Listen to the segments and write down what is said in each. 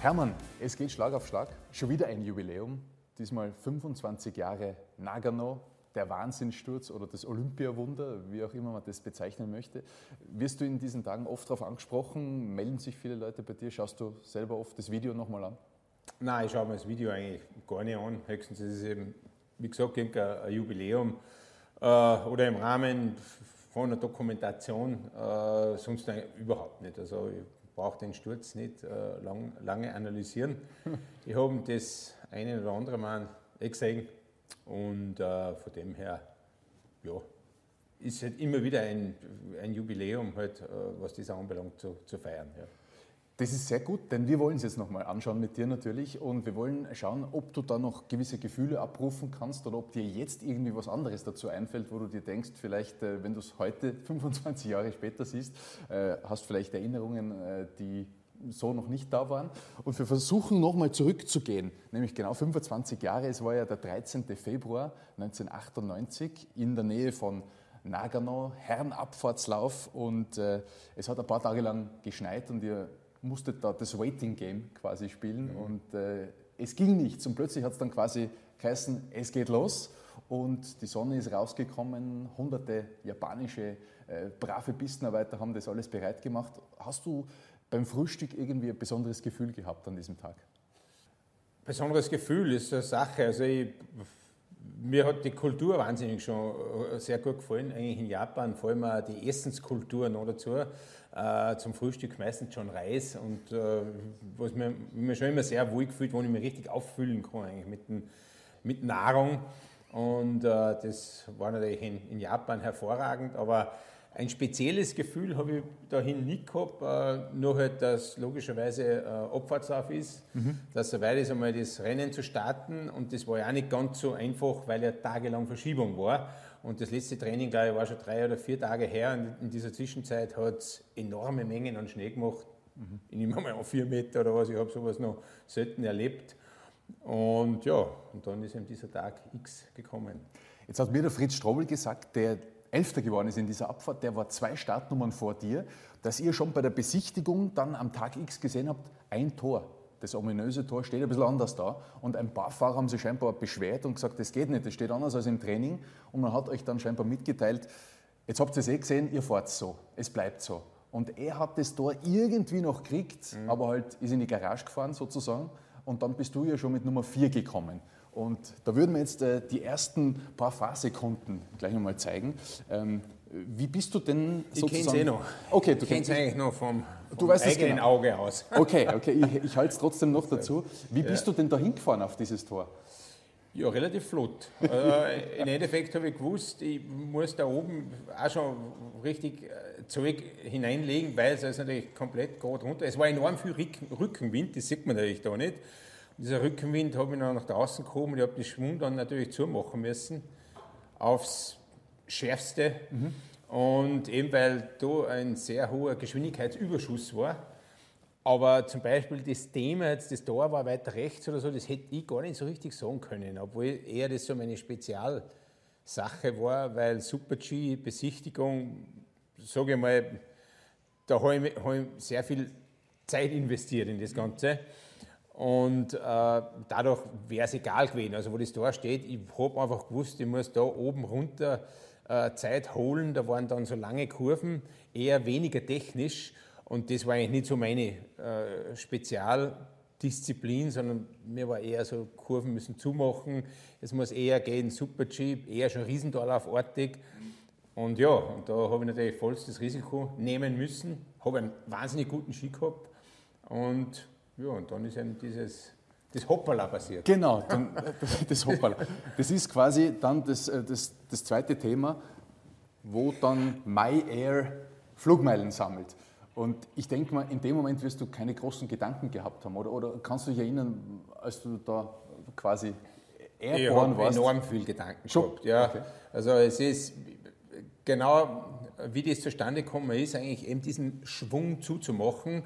Hermann, es geht Schlag auf Schlag. Schon wieder ein Jubiläum. Diesmal 25 Jahre Nagano, der Wahnsinnssturz oder das Olympiawunder, wie auch immer man das bezeichnen möchte. Wirst du in diesen Tagen oft darauf angesprochen? Melden sich viele Leute bei dir? Schaust du selber oft das Video nochmal an? Nein, ich schaue mir das Video eigentlich gar nicht an. Höchstens ist es eben, wie gesagt, ein Jubiläum äh, oder im Rahmen von einer Dokumentation, äh, sonst überhaupt nicht. Also ich brauche den Sturz nicht äh, lang, lange analysieren. ich habe das eine oder andere Mal eh gesehen und äh, von dem her, ja, ist halt immer wieder ein, ein Jubiläum, halt, äh, was das anbelangt, zu, zu feiern. Ja. Das ist sehr gut, denn wir wollen es jetzt nochmal anschauen mit dir natürlich und wir wollen schauen, ob du da noch gewisse Gefühle abrufen kannst oder ob dir jetzt irgendwie was anderes dazu einfällt, wo du dir denkst, vielleicht, äh, wenn du es heute 25 Jahre später siehst, äh, hast vielleicht Erinnerungen, äh, die so noch nicht da waren. Und wir versuchen nochmal zurückzugehen, nämlich genau 25 Jahre. Es war ja der 13. Februar 1998 in der Nähe von Nagano, Herrenabfahrtslauf und es hat ein paar Tage lang geschneit und ihr musste da das Waiting Game quasi spielen mhm. und äh, es ging nichts. Und plötzlich hat es dann quasi geheißen, es geht los und die Sonne ist rausgekommen. Hunderte japanische äh, brave Pistenarbeiter haben das alles bereit gemacht. Hast du beim Frühstück irgendwie ein besonderes Gefühl gehabt an diesem Tag? Besonderes Gefühl ist eine Sache. Also ich, mir hat die Kultur wahnsinnig schon äh, sehr gut gefallen, eigentlich in Japan, vor allem auch die Essenskultur noch dazu äh, zum Frühstück meistens schon Reis und äh, was mir, mir schon immer sehr wohl gefühlt, wo ich mich richtig auffüllen kann eigentlich mit, den, mit Nahrung. Und äh, das war natürlich in, in, Japan hervorragend, aber ein spezielles Gefühl habe ich dahin nicht gehabt, äh, nur halt, dass logischerweise äh, Abfahrtslauf ist, mhm. dass soweit ist, einmal das Rennen zu starten und das war ja auch nicht ganz so einfach, weil ja tagelang Verschiebung war. Und das letzte Training, glaube ich, war schon drei oder vier Tage her. Und in dieser Zwischenzeit hat es enorme Mengen an Schnee gemacht. Mhm. Ich nehme mal an vier Meter oder was. Ich habe sowas noch selten erlebt. Und ja, und dann ist eben dieser Tag X gekommen. Jetzt hat mir der Fritz Strobel gesagt, der Elfter geworden ist in dieser Abfahrt, der war zwei Startnummern vor dir, dass ihr schon bei der Besichtigung dann am Tag X gesehen habt, ein Tor das ominöse Tor steht ein bisschen anders da. Und ein paar Fahrer haben sich scheinbar beschwert und gesagt, das geht nicht, das steht anders als im Training. Und man hat euch dann scheinbar mitgeteilt, jetzt habt ihr es eh gesehen, ihr fahrt so, es bleibt so. Und er hat das Tor irgendwie noch gekriegt, mhm. aber halt ist in die Garage gefahren sozusagen. Und dann bist du ja schon mit Nummer 4 gekommen. Und da würden wir jetzt äh, die ersten paar Fahrsekunden gleich nochmal zeigen. Ähm, wie bist du denn sozusagen... Ich kenne es eh noch. Okay, du kennst es eigentlich noch vom, vom du weißt eigenen genau. Auge aus. Okay, okay, ich, ich halte es trotzdem noch dazu. Wie bist ja. du denn da hingefahren auf dieses Tor? Ja, relativ flott. äh, Im Endeffekt habe ich gewusst, ich muss da oben auch schon richtig äh, Zeug hineinlegen, weil es ist natürlich komplett gerade runter. Es war enorm viel Rückenwind, das sieht man natürlich da nicht. Und dieser Rückenwind habe ich noch nach draußen gekommen und ich habe den Schwung dann natürlich zumachen müssen aufs Schärfste. Mhm. Und eben weil da ein sehr hoher Geschwindigkeitsüberschuss war. Aber zum Beispiel das Thema, jetzt das Tor war weiter rechts oder so, das hätte ich gar nicht so richtig sagen können, obwohl eher das so meine Spezialsache war, weil Super-G-Besichtigung, sage ich mal, da habe ich, hab ich, sehr viel Zeit investiert in das Ganze. Und äh, dadurch wäre es egal gewesen. Also, wo das Tor steht, ich habe einfach gewusst, ich muss da oben runter Zeit holen. Da waren dann so lange Kurven, eher weniger technisch. Und das war eigentlich nicht so meine äh, Spezialdisziplin, sondern mir war eher so, Kurven müssen zumachen. Es muss eher gehen, Super-G, eher schon Riesendorlaufartig. Und ja, und da habe ich natürlich vollstes Risiko nehmen müssen. Habe einen wahnsinnig guten Ski gehabt. Und ja, und dann ist eben dieses das Hoppala passiert. Genau, dann, das Hoppala. Das ist quasi dann das, äh, das, das zweite Thema, wo dann MyAir Flugmeilen sammelt. Und ich denke mal, in dem Moment wirst du keine großen Gedanken gehabt haben, oder? Oder kannst du dich erinnern, als du da quasi airborne warst? Ich habe enorm viel Gedanken Schon? gehabt, ja. Okay. Also es ist genau, wie das zustande gekommen ist, eigentlich eben diesen Schwung zuzumachen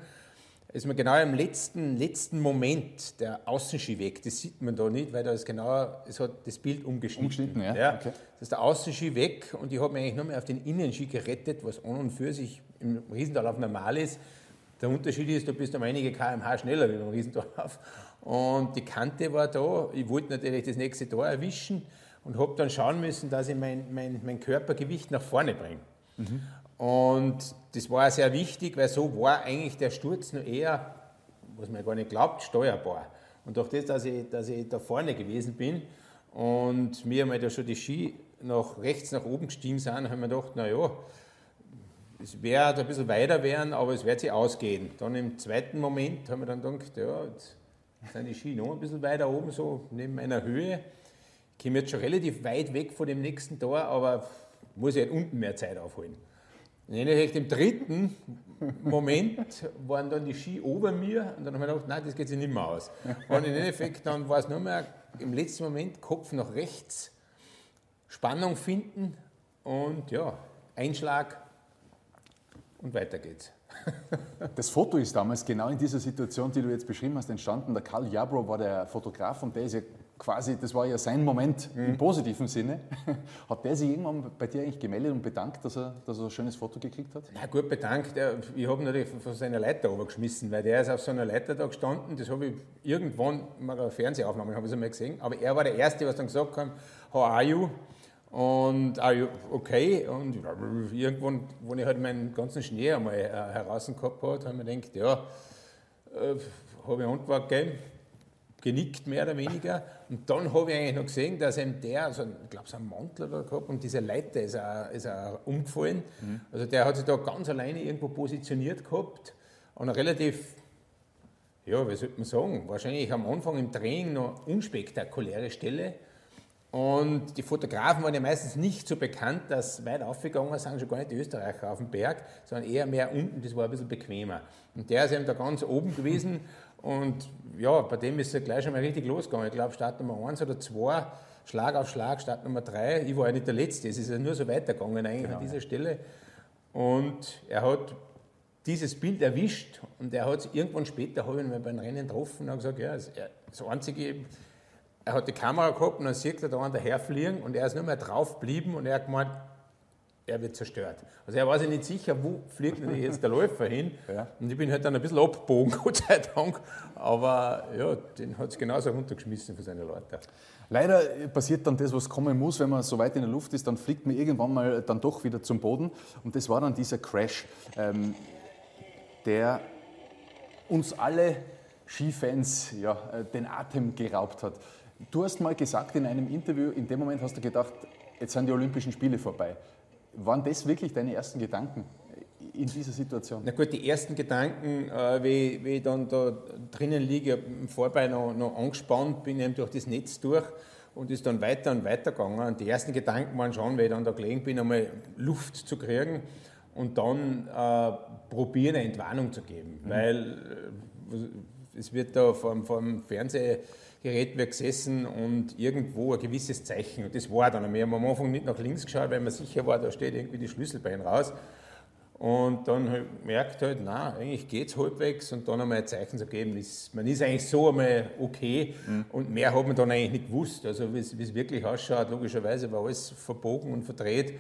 ist man genau im letzten, letzten Moment der Außenski weg. Das sieht man da nicht, weil da ist genau, es hat das Bild umgeschnitten. Umgeschnitten, ja. ja. Okay. Das ist der Außenski weg und ich habe mich eigentlich nur mehr auf den Innenski gerettet, was an und für sich im Riesendalauf normal ist. Der Unterschied ist, du bist um einige kmh schneller wie beim Riesendorf. Und die Kante war da. Ich wollte natürlich das nächste Tor erwischen und habe dann schauen müssen, dass ich mein, mein, mein Körpergewicht nach vorne bringe. Mhm. Und das war sehr wichtig, weil so war eigentlich der Sturz nur eher, was man gar nicht glaubt, steuerbar. Und durch das, dass ich, dass ich da vorne gewesen bin und mir einmal da schon die Ski nach rechts nach oben gestiegen sind, haben wir gedacht, naja, es wird ein bisschen weiter werden, aber es wird sich ausgehen. Dann im zweiten Moment haben wir dann gedacht, ja, jetzt sind die Ski noch ein bisschen weiter oben, so neben meiner Höhe. Ich komme jetzt schon relativ weit weg von dem nächsten Tor, aber muss ich halt unten mehr Zeit aufholen. Und im dritten Moment waren dann die Ski ober mir und dann haben wir gedacht, nein, das geht sich nicht mehr aus. Und im Endeffekt dann war es nur mehr im letzten Moment Kopf nach rechts, Spannung finden und ja, Einschlag und weiter geht's. Das Foto ist damals genau in dieser Situation, die du jetzt beschrieben hast, entstanden. Der Karl Jabro war der Fotograf und der ist ja quasi, das war ja sein Moment mhm. im positiven Sinne. Hat der sich irgendwann bei dir eigentlich gemeldet und bedankt, dass er, dass er ein schönes Foto gekriegt hat? Na gut, bedankt. Ich habe natürlich von seiner Leiter geschmissen, weil der ist auf so einer Leiter da gestanden. Das habe ich irgendwann mal eine Fernsehaufnahme habe ich einmal gesehen. Aber er war der Erste, was dann gesagt hat, how are you? Und are you okay? Und irgendwann, wo ich halt meinen ganzen Schnee einmal äh, heraus gehabt habe, habe ich mir gedacht, ja, äh, habe ich Antwort gegeben genickt, mehr oder weniger. Und dann habe ich eigentlich noch gesehen, dass ihm der, also ich glaube, so ein Mantel da gehabt und diese Leiter ist auch, ist auch umgefallen. Mhm. Also der hat sich da ganz alleine irgendwo positioniert gehabt einer relativ, ja, wie sollte man sagen, wahrscheinlich am Anfang im Training noch unspektakuläre Stelle. Und die Fotografen waren ja meistens nicht so bekannt, dass weit aufgegangen sind, schon gar nicht die Österreicher auf dem Berg, sondern eher mehr unten, das war ein bisschen bequemer. Und der ist eben da ganz oben gewesen und ja, bei dem ist es gleich schon mal richtig losgegangen. Ich glaube, Start Nummer 1 oder 2, Schlag auf Schlag, Start Nummer 3. Ich war ja nicht der Letzte, es ist ja nur so weitergegangen eigentlich genau, an dieser ja. Stelle. Und er hat dieses Bild erwischt und er hat es irgendwann später, habe ich ihn beim Rennen getroffen und gesagt, ja, das Einzige, er hat die Kamera gehabt und dann sieht er da an daherfliegen und er ist nur mehr drauf geblieben und er hat gemeint, er wird zerstört. Also er war sich nicht sicher, wo fliegt denn jetzt der Läufer hin. Ja. Und ich bin halt dann ein bisschen abgebogen, Gott sei Dank. Aber ja, den hat es genauso runtergeschmissen für seine Leute. Leider passiert dann das, was kommen muss, wenn man so weit in der Luft ist, dann fliegt man irgendwann mal dann doch wieder zum Boden. Und das war dann dieser Crash, ähm, der uns alle Skifans ja, äh, den Atem geraubt hat. Du hast mal gesagt in einem Interview, in dem Moment hast du gedacht, jetzt sind die Olympischen Spiele vorbei. Waren das wirklich deine ersten Gedanken in dieser Situation? Na gut, die ersten Gedanken, äh, wie, wie ich dann da drinnen liege, im Vorbei noch, noch angespannt, bin eben durch das Netz durch und ist dann weiter und weiter gegangen. Und die ersten Gedanken waren schon, weil ich dann da gelegen bin, einmal Luft zu kriegen und dann äh, probieren, eine Entwarnung zu geben. Mhm. Weil äh, es wird da vom, vom Fernseher Gerät wir gesessen und irgendwo ein gewisses Zeichen. Und das war dann. Wir haben am Anfang nicht nach links geschaut, weil man sicher war, da steht irgendwie die Schlüsselbein raus. Und dann halt merkt halt, na, eigentlich geht es halbwegs und dann einmal ein Zeichen zu geben, ist, man ist eigentlich so einmal okay mhm. und mehr hat man dann eigentlich nicht gewusst. Also wie es wirklich ausschaut, logischerweise war alles verbogen und verdreht. Äh,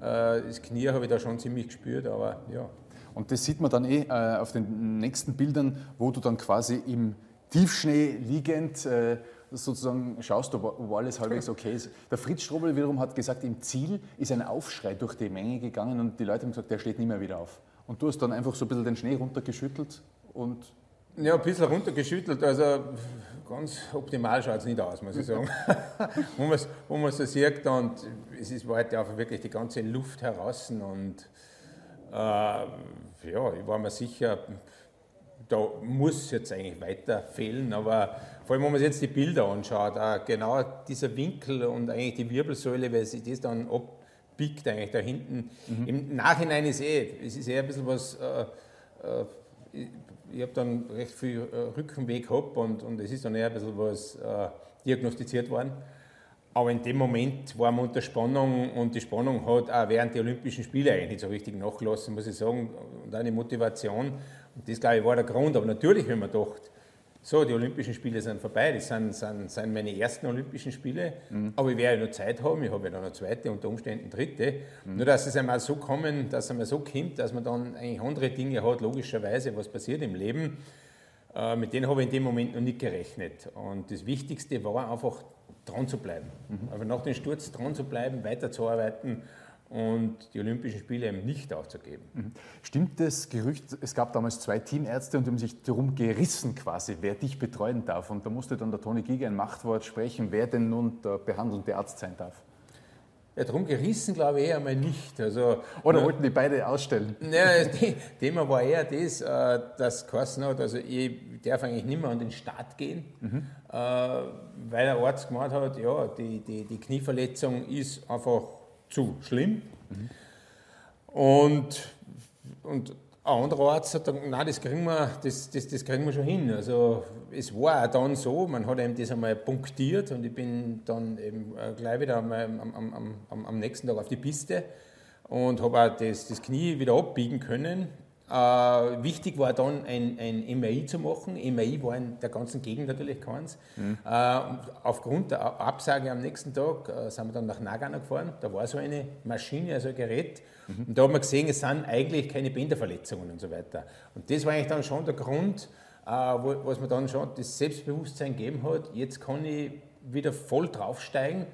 das Knie habe ich da schon ziemlich gespürt, aber ja. Und das sieht man dann eh äh, auf den nächsten Bildern, wo du dann quasi im Tiefschnee liegend äh, sozusagen schaust, ob, ob alles halbwegs okay ist. Der Fritz Strobel wiederum hat gesagt, im Ziel ist ein Aufschrei durch die Menge gegangen und die Leute haben gesagt, der steht nicht mehr wieder auf. Und du hast dann einfach so ein bisschen den Schnee runtergeschüttelt und... Ja, ein bisschen runtergeschüttelt, also ganz optimal schaut es nicht aus, muss ich sagen. wo man es so sieht und es ist, war heute auch wirklich die ganze Luft heraus und äh, ja, ich war mir sicher, da muss jetzt eigentlich weiter fehlen, aber vor allem, wenn man sich jetzt die Bilder anschaut, genau dieser Winkel und eigentlich die Wirbelsäule, weil sich das dann abbiegt eigentlich da hinten. Mhm. Im Nachhinein ist eh, es ist eher ein bisschen was, äh, äh, ich, ich habe dann recht viel äh, Rückenweg gehabt und, und es ist dann eher ein bisschen was äh, diagnostiziert worden. Aber in dem Moment war man unter Spannung und die Spannung hat auch während der Olympischen Spiele eigentlich nicht so richtig nachgelassen, muss ich sagen. Und eine Motivation. Das, glaube ich, war der Grund. Aber natürlich, wenn man gedacht, so, die Olympischen Spiele sind vorbei, das sind, sind, sind meine ersten Olympischen Spiele, mhm. aber ich werde ja noch Zeit haben, ich habe ja dann eine zweite, unter Umständen dritte. Mhm. Nur, dass es einmal so kommen, dass es einmal so kommt, dass man dann eigentlich andere Dinge hat, logischerweise, was passiert im Leben, äh, mit denen habe ich in dem Moment noch nicht gerechnet. Und das Wichtigste war einfach, dran zu bleiben. Mhm. Aber nach dem Sturz dran zu bleiben, weiterzuarbeiten und die Olympischen Spiele eben nicht aufzugeben. Mhm. Stimmt das Gerücht, es gab damals zwei Teamärzte und die haben sich darum gerissen quasi, wer dich betreuen darf. Und da musste dann der Toni Giger ein Machtwort sprechen, wer denn nun der behandelnde Arzt sein darf. Ja, darum gerissen glaube ich eher mal nicht. Also, Oder wollten die beide ausstellen? Ja, das Thema war eher das, äh, dass Carsten hat, also ich darf eigentlich nicht mehr an den Start gehen, mhm. Äh, weil der Arzt gemeint hat, ja, die, die, die Knieverletzung ist einfach zu schlimm. Mhm. Und, und ein anderer Arzt hat gesagt, nein, das kriegen, wir, das, das, das kriegen wir schon hin. Also es war auch dann so, man hat eben das einmal punktiert und ich bin dann eben äh, gleich wieder am, am, am, am nächsten Tag auf die Piste und habe auch das, das Knie wieder abbiegen können. Äh, wichtig war dann ein, ein MRI zu machen. MRI war in der ganzen Gegend natürlich keins. Mhm. Äh, aufgrund der Absage am nächsten Tag äh, sind wir dann nach Nagano gefahren. Da war so eine Maschine, also ein Gerät. Mhm. Und da haben wir gesehen, es sind eigentlich keine Bänderverletzungen und so weiter. Und das war eigentlich dann schon der Grund, äh, wo, was mir dann schon das Selbstbewusstsein gegeben hat, jetzt kann ich wieder voll draufsteigen,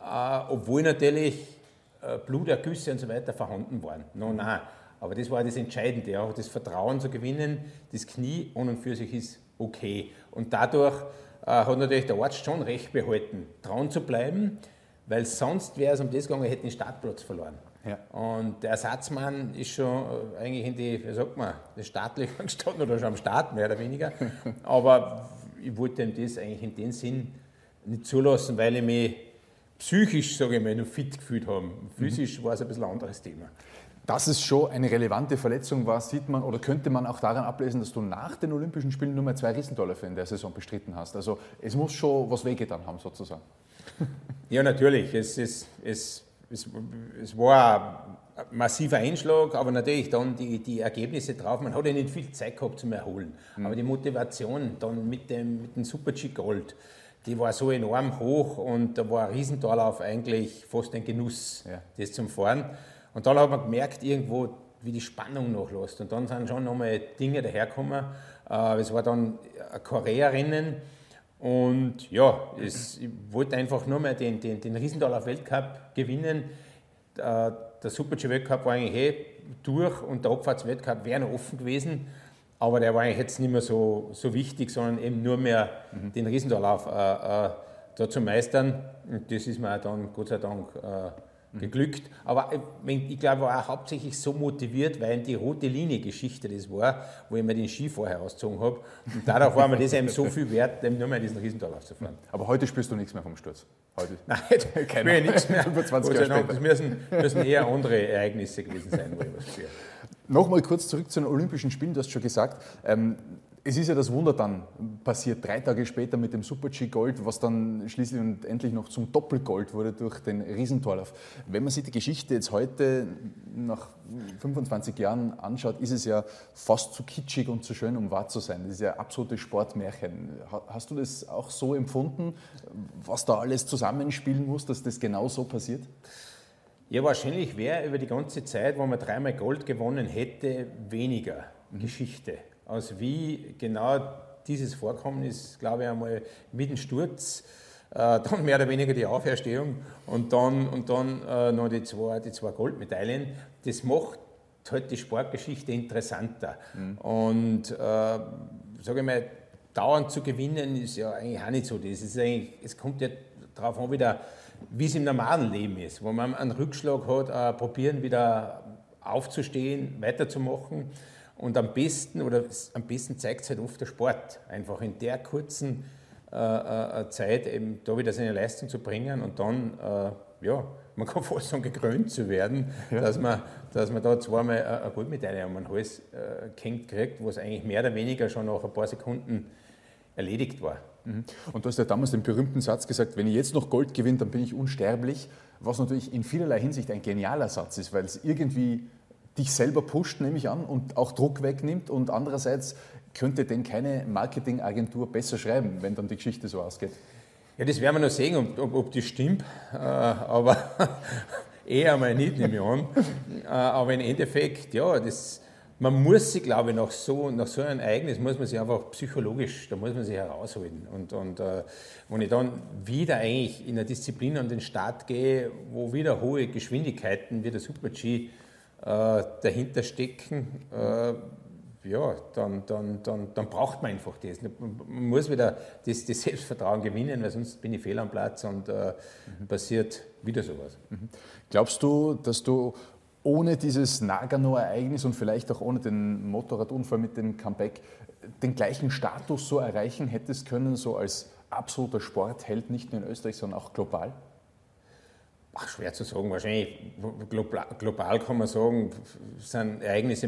äh, obwohl natürlich äh, Blutergüsse und so weiter vorhanden waren. No, nein. Aber das war das Entscheidende, auch das Vertrauen zu gewinnen. Das Knie an und für sich ist okay. Und dadurch äh, hat natürlich der Arzt schon recht behalten, dran zu bleiben, weil sonst wäre es um das gegangen, hätte den Startplatz verloren. Ja. Und der Ersatzmann ist schon äh, eigentlich in die, wie sagt man, den staatlichen gestanden oder schon am Start, mehr oder weniger. Aber ich wollte ihm das eigentlich in dem Sinn nicht zulassen, weil ich mich psychisch, sage ich mal, noch fit gefühlt habe. Physisch mhm. war es ein bisschen ein anderes Thema. Dass es schon eine relevante Verletzung war, sieht man oder könnte man auch daran ablesen, dass du nach den Olympischen Spielen nur mehr zwei Riesenläufe in der Saison bestritten hast. Also es muss schon was wehgetan haben, sozusagen. Ja, natürlich. Es, es, es, es, es war ein massiver Einschlag, aber natürlich dann die, die Ergebnisse drauf. Man hat ja nicht viel Zeit gehabt zum Erholen. Mhm. Aber die Motivation dann mit dem, mit dem Super-G Gold, die war so enorm hoch und da war ein Riesentorlauf eigentlich fast ein Genuss, ja. das zum Fahren. Und dann hat man gemerkt, irgendwo, wie die Spannung nachlässt. Und dann sind schon nochmal Dinge dahergekommen. Äh, es war dann ein Korea-Rennen. Und ja, es, ich wollte einfach nur mal den, den, den Riesendaler Weltcup gewinnen. Äh, der Super-G-Weltcup war eigentlich eh durch und der Abfahrtsweltcup wäre noch offen gewesen. Aber der war eigentlich jetzt nicht mehr so, so wichtig, sondern eben nur mehr mhm. den Riesendorlauf äh, äh, da zu meistern. Und das ist mir dann Gott sei Dank äh, geglückt. Aber äh, ich glaube, war auch hauptsächlich so motiviert, weil die rote Linie-Geschichte das war, wo ich mir den Ski vorher ausgezogen habe. Und dadurch war mir das eben so viel wert, nur mehr diesen Riesental aufzufahren. Aber heute spürst du nichts mehr vom Sturz? Heute? Nein, heute spüre ich nichts mehr. Über 20 Jahre später. Das müssen, müssen eher andere Ereignisse gewesen sein, wo ich was spüre. Nochmal kurz zurück zu den Olympischen Spielen. Du hast schon gesagt, ähm, es ist ja das Wunder dann passiert, drei Tage später mit dem Super-G Gold, was dann schließlich und endlich noch zum Doppelgold wurde durch den Riesentorlauf. Wenn man sich die Geschichte jetzt heute nach 25 Jahren anschaut, ist es ja fast zu kitschig und zu schön, um wahr zu sein. Das ist ja absolute Sportmärchen. Hast du das auch so empfunden, was da alles zusammenspielen muss, dass das genau so passiert? Ja, wahrscheinlich wäre über die ganze Zeit, wo man dreimal Gold gewonnen hätte, weniger mhm. Geschichte aus wie genau dieses Vorkommen ist, glaube ich, einmal mit dem Sturz, äh, dann mehr oder weniger die Auferstehung und dann, und dann äh, noch die zwei, die zwei Goldmedaillen. Das macht halt die Sportgeschichte interessanter. Mhm. Und äh, sage ich mal, dauernd zu gewinnen ist ja eigentlich auch nicht so. Das ist eigentlich, es kommt ja darauf an, wieder, wie es im normalen Leben ist, wo man einen Rückschlag hat, äh, probieren wieder aufzustehen, weiterzumachen. Und am besten, oder am besten zeigt es halt oft der Sport, einfach in der kurzen äh, äh, Zeit eben da wieder seine Leistung zu bringen und dann, äh, ja, man kann fast sagen, gekrönt zu werden, ja. dass, man, dass man da zweimal eine Goldmedaille um den Hals äh, gehängt kriegt, was eigentlich mehr oder weniger schon nach ein paar Sekunden erledigt war. Mhm. Und du hast ja damals den berühmten Satz gesagt, wenn ich jetzt noch Gold gewinne, dann bin ich unsterblich, was natürlich in vielerlei Hinsicht ein genialer Satz ist, weil es irgendwie dich selber pusht, nehme ich an, und auch Druck wegnimmt und andererseits könnte denn keine Marketingagentur besser schreiben, wenn dann die Geschichte so ausgeht? Ja, das werden wir noch sehen, ob, ob, ob das stimmt. Äh, aber eher mal nicht, nehme ich an. Äh, aber im Endeffekt, ja, das, man muss sich, glaube ich, nach so, nach so einem Ereignis, muss man sich einfach psychologisch, da muss man sich heraushalten. Und, und äh, wenn ich dann wieder eigentlich in eine Disziplin an den Start gehe, wo wieder hohe Geschwindigkeiten wie der Super-G dahinter stecken, äh, ja, dann, dann, dann, dann braucht man einfach das. Man muss wieder das, das Selbstvertrauen gewinnen, weil sonst bin ich fehl am Platz und äh, mhm. passiert wieder sowas. Mhm. Glaubst du, dass du ohne dieses Nagano-Ereignis und vielleicht auch ohne den Motorradunfall mit dem Comeback den gleichen Status so erreichen hättest können, so als absoluter Sportheld, nicht nur in Österreich, sondern auch global? Ach, schwer zu sagen. Wahrscheinlich global kann man sagen, sind Ereignisse.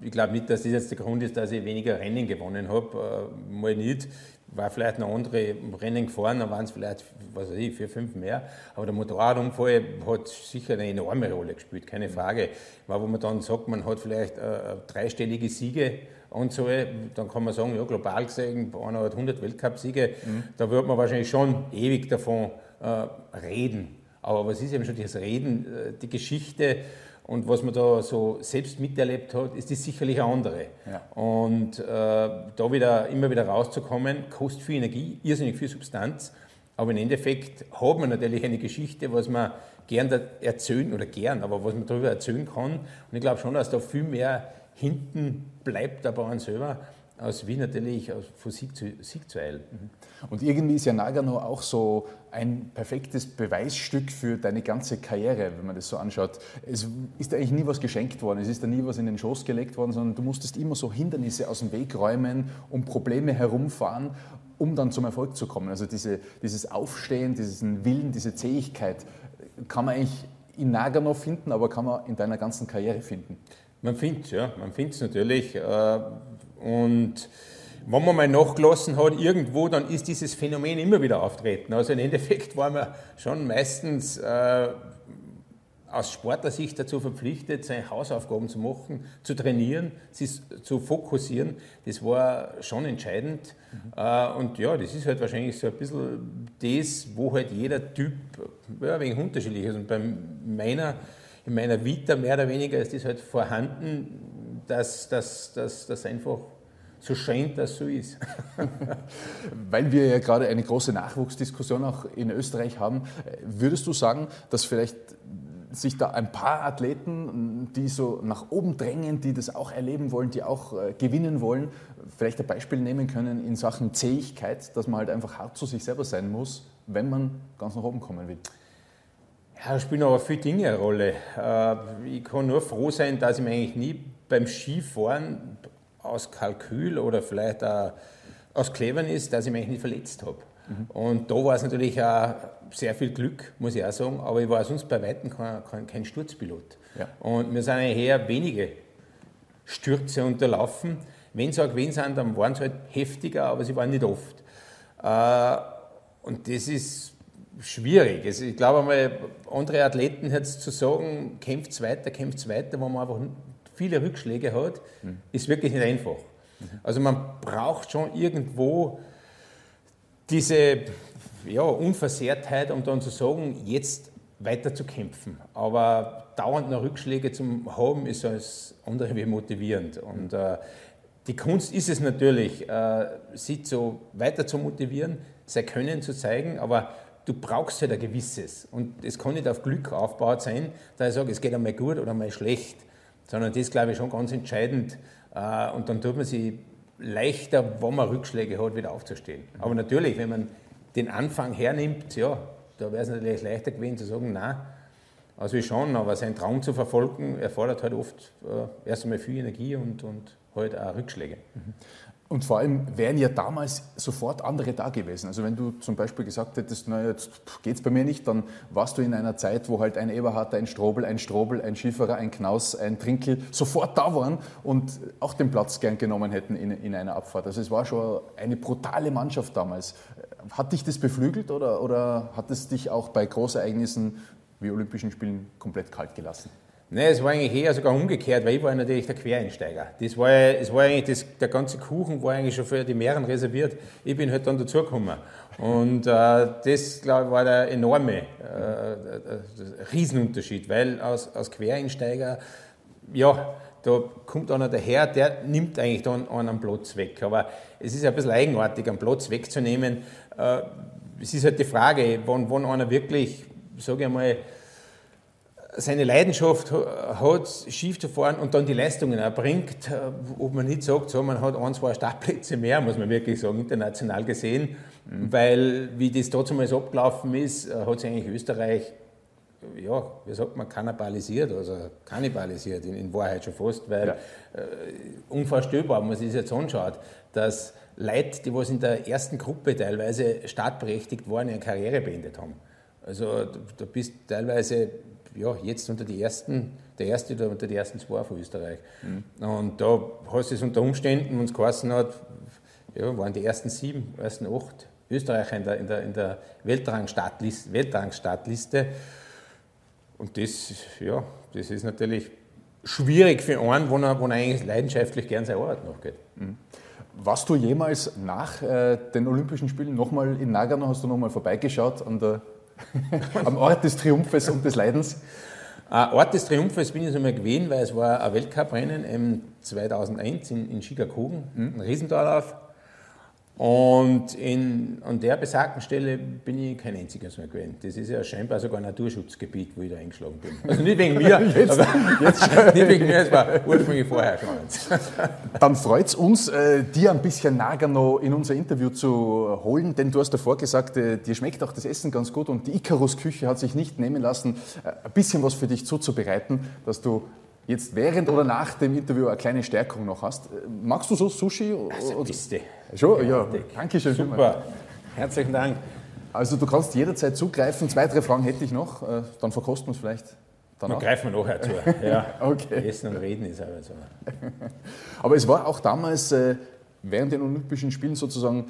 Ich glaube nicht, dass das jetzt der Grund ist, dass ich weniger Rennen gewonnen habe. Äh, mal nicht. War vielleicht noch andere Rennen gefahren, dann waren es vielleicht, was weiß ich, vier, fünf mehr. Aber der Motorradunfall hat sicher eine enorme Rolle gespielt, keine Frage. Weil wo man dann sagt, man hat vielleicht äh, dreistellige Siege Anzahl, dann kann man sagen, ja, global gesehen, einer hat 100 Weltcupsiege. Mhm. Da wird man wahrscheinlich schon ewig davon äh, reden. Aber was ist eben schon das Reden, äh, die Geschichte und was man da so selbst miterlebt hat, ist das sicherlich eine andere. Ja. Und äh, da wieder immer wieder rauszukommen, kostet viel Energie, irrsinnig viel Substanz. Aber im Endeffekt hat man natürlich eine Geschichte, was man gern erzählen, oder gern, aber was man darüber erzählen kann. Und ich glaube schon, dass da viel mehr hinten bleibt der Bauern selber, aus wie natürlich von Sieg zu, Sieg zu eilen. Mhm. Und irgendwie ist ja Nagano auch so ein perfektes Beweisstück für deine ganze Karriere, wenn man das so anschaut. Es ist eigentlich nie was geschenkt worden, es ist da nie was in den Schoß gelegt worden, sondern du musstest immer so Hindernisse aus dem Weg räumen, um Probleme herumfahren, um dann zum Erfolg zu kommen. Also diese, dieses Aufstehen, diesen Willen, diese Zähigkeit kann man eigentlich in Nagano finden, aber kann man in deiner ganzen Karriere finden. Man findet es, ja, man findet es natürlich. Äh, und wenn man mal nachgelassen hat, irgendwo, dann ist dieses Phänomen immer wieder auftreten. Also im Endeffekt waren wir schon meistens äh, aus Sportlersicht dazu verpflichtet, seine Hausaufgaben zu machen, zu trainieren, sich zu fokussieren. Das war schon entscheidend. Mhm. Äh, und ja, das ist halt wahrscheinlich so ein bisschen das, wo halt jeder Typ ja, wenig unterschiedlich ist. Und bei meiner, in meiner Vita mehr oder weniger ist das halt vorhanden, dass das einfach so scheint, dass so ist. Weil wir ja gerade eine große Nachwuchsdiskussion auch in Österreich haben, würdest du sagen, dass vielleicht sich da ein paar Athleten, die so nach oben drängen, die das auch erleben wollen, die auch äh, gewinnen wollen, vielleicht ein Beispiel nehmen können in Sachen Zähigkeit, dass man halt einfach hart zu sich selber sein muss, wenn man ganz nach oben kommen will? Ja, da spielen aber viele Dinge eine Rolle. Äh, ich kann nur froh sein, dass ich mich eigentlich nie beim Skifahren aus Kalkül oder vielleicht auch aus Cleverness, dass ich mich nicht verletzt habe. Mhm. Und da war es natürlich auch sehr viel Glück, muss ich auch sagen, aber ich war sonst bei Weitem kein, kein, kein Sturzpilot. Ja. Und mir sind eher wenige Stürze unterlaufen. Wenn sie auch gewesen sind, dann waren sie halt heftiger, aber sie waren nicht oft. Äh, und das ist schwierig. Also ich glaube einmal, andere Athleten jetzt zu sagen, kämpft weiter, kämpft weiter, wo man einfach viele Rückschläge hat, mhm. ist wirklich nicht einfach. Also man braucht schon irgendwo diese ja, Unversehrtheit, um dann zu sagen, jetzt weiter zu kämpfen. Aber dauernd noch Rückschläge zu haben, ist als andere wie motivierend. Und äh, die Kunst ist es natürlich, äh, sie so weiter zu motivieren, sein Können zu zeigen, aber du brauchst halt ein gewisses. Und es kann nicht auf Glück aufgebaut sein, da ich sage, es geht einmal gut oder einmal schlecht sondern das glaube ich schon ganz entscheidend. Äh, und dann tut man sich leichter, wenn man Rückschläge hat, wieder aufzustehen. Aber natürlich, wenn man den Anfang hernimmt, ja, da wäre es natürlich leichter gewesen zu sagen, nein, also schon, aber seinen Traum zu verfolgen, erfordert halt oft äh, erst einmal viel Energie und, und halt auch Rückschläge. Und vor allem wären ja damals sofort andere da gewesen. Also wenn du zum Beispiel gesagt hättest, na jetzt geht's bei mir nicht, dann warst du in einer Zeit, wo halt ein Eberhardt, ein Strobel, ein Strobel, ein Schifferer, ein Knaus, ein Trinkel sofort da waren und auch den Platz gern genommen hätten in, in einer Abfahrt. Also es war schon eine brutale Mannschaft damals. Hat dich das beflügelt oder, oder hat es dich auch bei Großereignissen wie Olympischen Spielen komplett kalt gelassen? Nein, es war eigentlich eher sogar umgekehrt, weil ich war natürlich der Quereinsteiger. Das war, es war eigentlich das, der ganze Kuchen war eigentlich schon für die Meeren reserviert. Ich bin halt dann dazugekommen. Und äh, das, glaube ich, war der enorme äh, Riesenunterschied, weil als, als Quereinsteiger, ja, da kommt einer daher, der nimmt eigentlich dann einen Platz weg. Aber es ist ein bisschen eigenartig, einen Platz wegzunehmen. Äh, es ist halt die Frage, wann, wann einer wirklich, sage ich einmal, seine Leidenschaft hat, Ski zu fahren und dann die Leistungen erbringt, äh, ob man nicht sagt, so, man hat ein, zwei Startplätze mehr, muss man wirklich sagen, international gesehen, mhm. weil wie das damals abgelaufen ist, äh, hat sich eigentlich Österreich, ja, wie sagt man, kannibalisiert, also kannibalisiert in, in Wahrheit schon fast, weil ja. äh, unvorstellbar, wenn man sich das jetzt anschaut, dass Leute, die was in der ersten Gruppe teilweise startberechtigt waren, ihre Karriere beendet haben. Also du bist teilweise ja, jetzt unter die ersten, der erste oder unter die ersten zwei von Österreich. Mhm. Und da hast du es unter Umständen, wenn es geheißen hat, ja, waren die ersten sieben, ersten acht Österreicher in der, in der, in der Weltrangstartliste, Weltrangstartliste. Und das, ja, das ist natürlich schwierig für einen, wo er, wo er eigentlich leidenschaftlich gern seine Arbeit nachgeht. Mhm. Warst du jemals nach äh, den Olympischen Spielen nochmal in Nagano, hast du nochmal vorbeigeschaut an der Am Ort des Triumphes und des Leidens? Uh, Ort des Triumphes bin ich einmal gewesen, weil es war ein Weltcuprennen 2001 in, in mhm. ein Riesentorlauf. Und in, an der besagten Stelle bin ich kein einziges Mal gewesen. Das ist ja scheinbar sogar ein Naturschutzgebiet, wo ich da eingeschlagen bin. Also nicht wegen mir, jetzt, aber jetzt nicht wegen mir, es war ursprünglich vorher schon. Dann freut es uns, äh, dir ein bisschen Nagano in unser Interview zu holen, denn du hast davor gesagt, äh, dir schmeckt auch das Essen ganz gut und die Icarus-Küche hat sich nicht nehmen lassen, äh, ein bisschen was für dich zuzubereiten, dass du jetzt während oder nach dem Interview eine kleine Stärkung noch hast. Magst du so Sushi? Also, biste. Schon, ja. Danke schön. Super. Herzlichen Dank. Also du kannst jederzeit zugreifen. Zwei, drei Fragen hätte ich noch. Äh, dann verkosten wir es vielleicht danach. Dann greifen wir nachher zu. Ja. okay. Essen und Reden ist aber so. aber es war auch damals äh, während den Olympischen Spielen sozusagen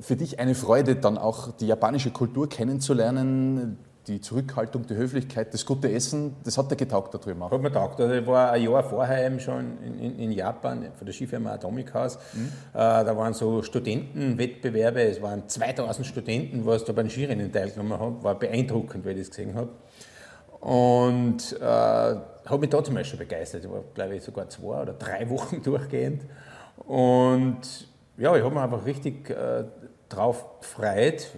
für dich eine Freude, dann auch die japanische Kultur kennenzulernen, die Zurückhaltung, die Höflichkeit, das gute Essen, das hat dir getaugt da drüben auch? Hat mir getaugt. Also ich war ein Jahr vorher eben schon in, in, in Japan von der Skifirma Atomic House. Mhm. Äh, da waren so Studentenwettbewerbe, es waren 2000 Studenten, was da bei den Skirennen teilgenommen haben. War beeindruckend, weil ich das gesehen habe. Und äh, habe mich da zum Beispiel begeistert. Ich war, glaube ich, sogar zwei oder drei Wochen durchgehend. Und ja, ich habe mich einfach richtig äh, drauf gefreut,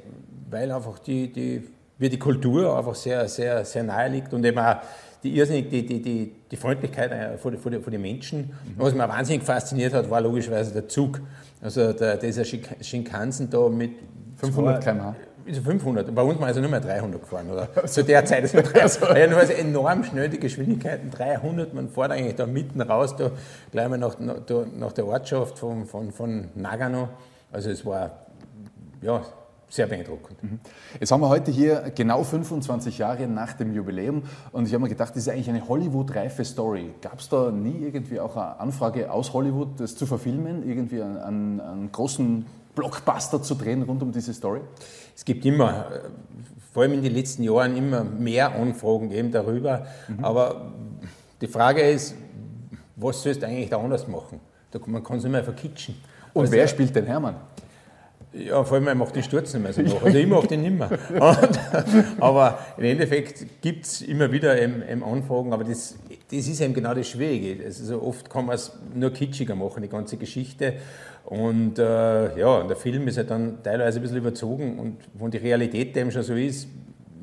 weil einfach die, die mir die Kultur einfach sehr, sehr, sehr nahe liegt und eben auch die irrsinnig, die, die, die, die Freundlichkeit vor, vor, vor den Menschen. Mhm. Was mich wahnsinnig fasziniert hat, war logischerweise der Zug. Also der, dieser Shinkansen da mit 500 km/h. 500. Bei uns mal also nur mehr 300 gefahren, oder? Zu der Zeit ist man 300. ja, nur also enorm schnell die Geschwindigkeiten, 300. Man fährt eigentlich da mitten raus, da gleich mal nach, nach der Ortschaft von, von, von Nagano. Also es war, ja, sehr beeindruckend. Mhm. Jetzt haben wir heute hier genau 25 Jahre nach dem Jubiläum und ich habe mir gedacht, das ist eigentlich eine Hollywood-reife Story. Gab es da nie irgendwie auch eine Anfrage aus Hollywood, das zu verfilmen, irgendwie einen, einen großen Blockbuster zu drehen rund um diese Story? Es gibt immer, vor allem in den letzten Jahren, immer mehr Anfragen eben darüber. Mhm. Aber die Frage ist, was sollst du eigentlich da anders machen? Man kann es nicht mehr verkitschen. Und also, wer spielt den Hermann? Ja, vor allem, er macht den Sturz nicht mehr so nach. Also ich mache den nicht mehr. Und, aber im Endeffekt gibt es immer wieder eben, eben Anfragen, aber das, das ist eben genau das Schwierige. Also oft kann man es nur kitschiger machen, die ganze Geschichte. Und äh, ja, der Film ist ja dann teilweise ein bisschen überzogen und wenn die Realität dem schon so ist,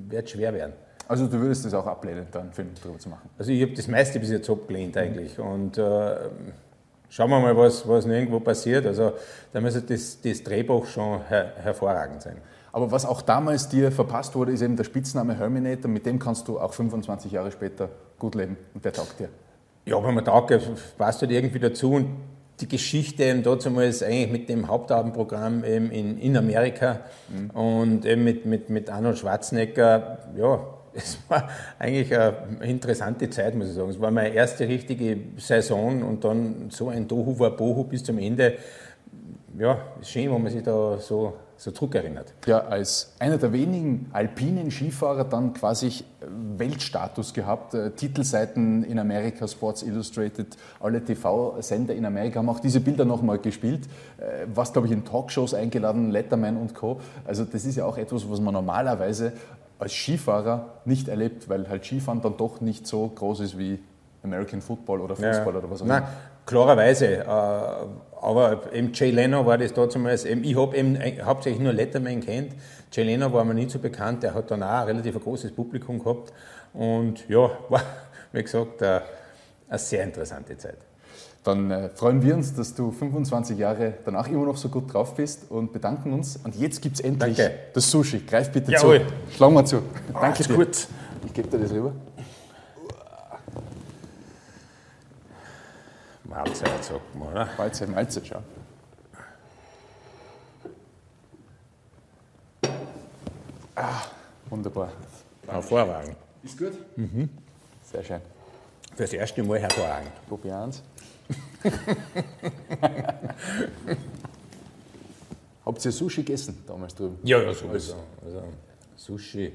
wird es schwer werden. Also du würdest das auch ablehnen, dann einen Film darüber zu machen? Also ich habe das meiste bis jetzt abgelehnt eigentlich. Und äh, schauen wir mal, was, was irgendwo passiert. Also da muss das, das Drehbuch schon her, hervorragend sein. Aber was auch damals dir verpasst wurde, ist eben der Spitzname Herminator. Mit dem kannst du auch 25 Jahre später gut leben und der taugt dir. Ja, wenn man taugt, passt halt irgendwie dazu. Und die Geschichte eben damals eigentlich mit dem Hauptabendprogramm eben in, in Amerika mhm. und eben mit, mit, mit Arnold Schwarzenegger, ja, es war eigentlich eine interessante Zeit, muss ich sagen. Es war meine erste richtige Saison und dann so ein Tohu war Bohu bis zum Ende. ja, ist schön, wenn man sich da so, so zurückerinnert. Ja, als einer der wenigen alpinen Skifahrer dann quasi Weltstatus gehabt. Äh, Titelseiten in Amerika, Sports Illustrated, alle TV-Sender in Amerika haben auch diese Bilder nochmal gespielt. Äh, was, glaube ich, in Talkshows eingeladen, Letterman und Co. Also das ist ja auch etwas, was man normalerweise als Skifahrer nicht erlebt, weil halt Skifahren dann doch nicht so groß ist wie American Football oder Fußball ja. oder was auch immer. Klarerweise, äh, aber eben Jay Leno war das damals, eben, ich habe eben hauptsächlich nur Letterman kennt. Jay Leno war mir nicht so bekannt, der hat dann auch ein relativ großes Publikum gehabt und ja, war, wie gesagt, eine, eine sehr interessante Zeit. Dann äh, freuen wir uns, dass du 25 Jahre danach immer noch so gut drauf bist und bedanken uns. Und jetzt gibt es endlich Danke. das Sushi. Greif bitte Jawohl. zu. Schlagen wir zu. Danke dir. gut. Ich gebe dir das rüber. Mahlzeit, sagt man, oder? Mahlzeit, Mahlzeit, schau. Ah, wunderbar. Hervorragend. Ist gut? Mhm. Sehr schön. Fürs erste Mal hervorragend. Probier eins. Habt ihr Sushi gegessen damals drüben? Ja, ja, sowieso. Also, also Sushi.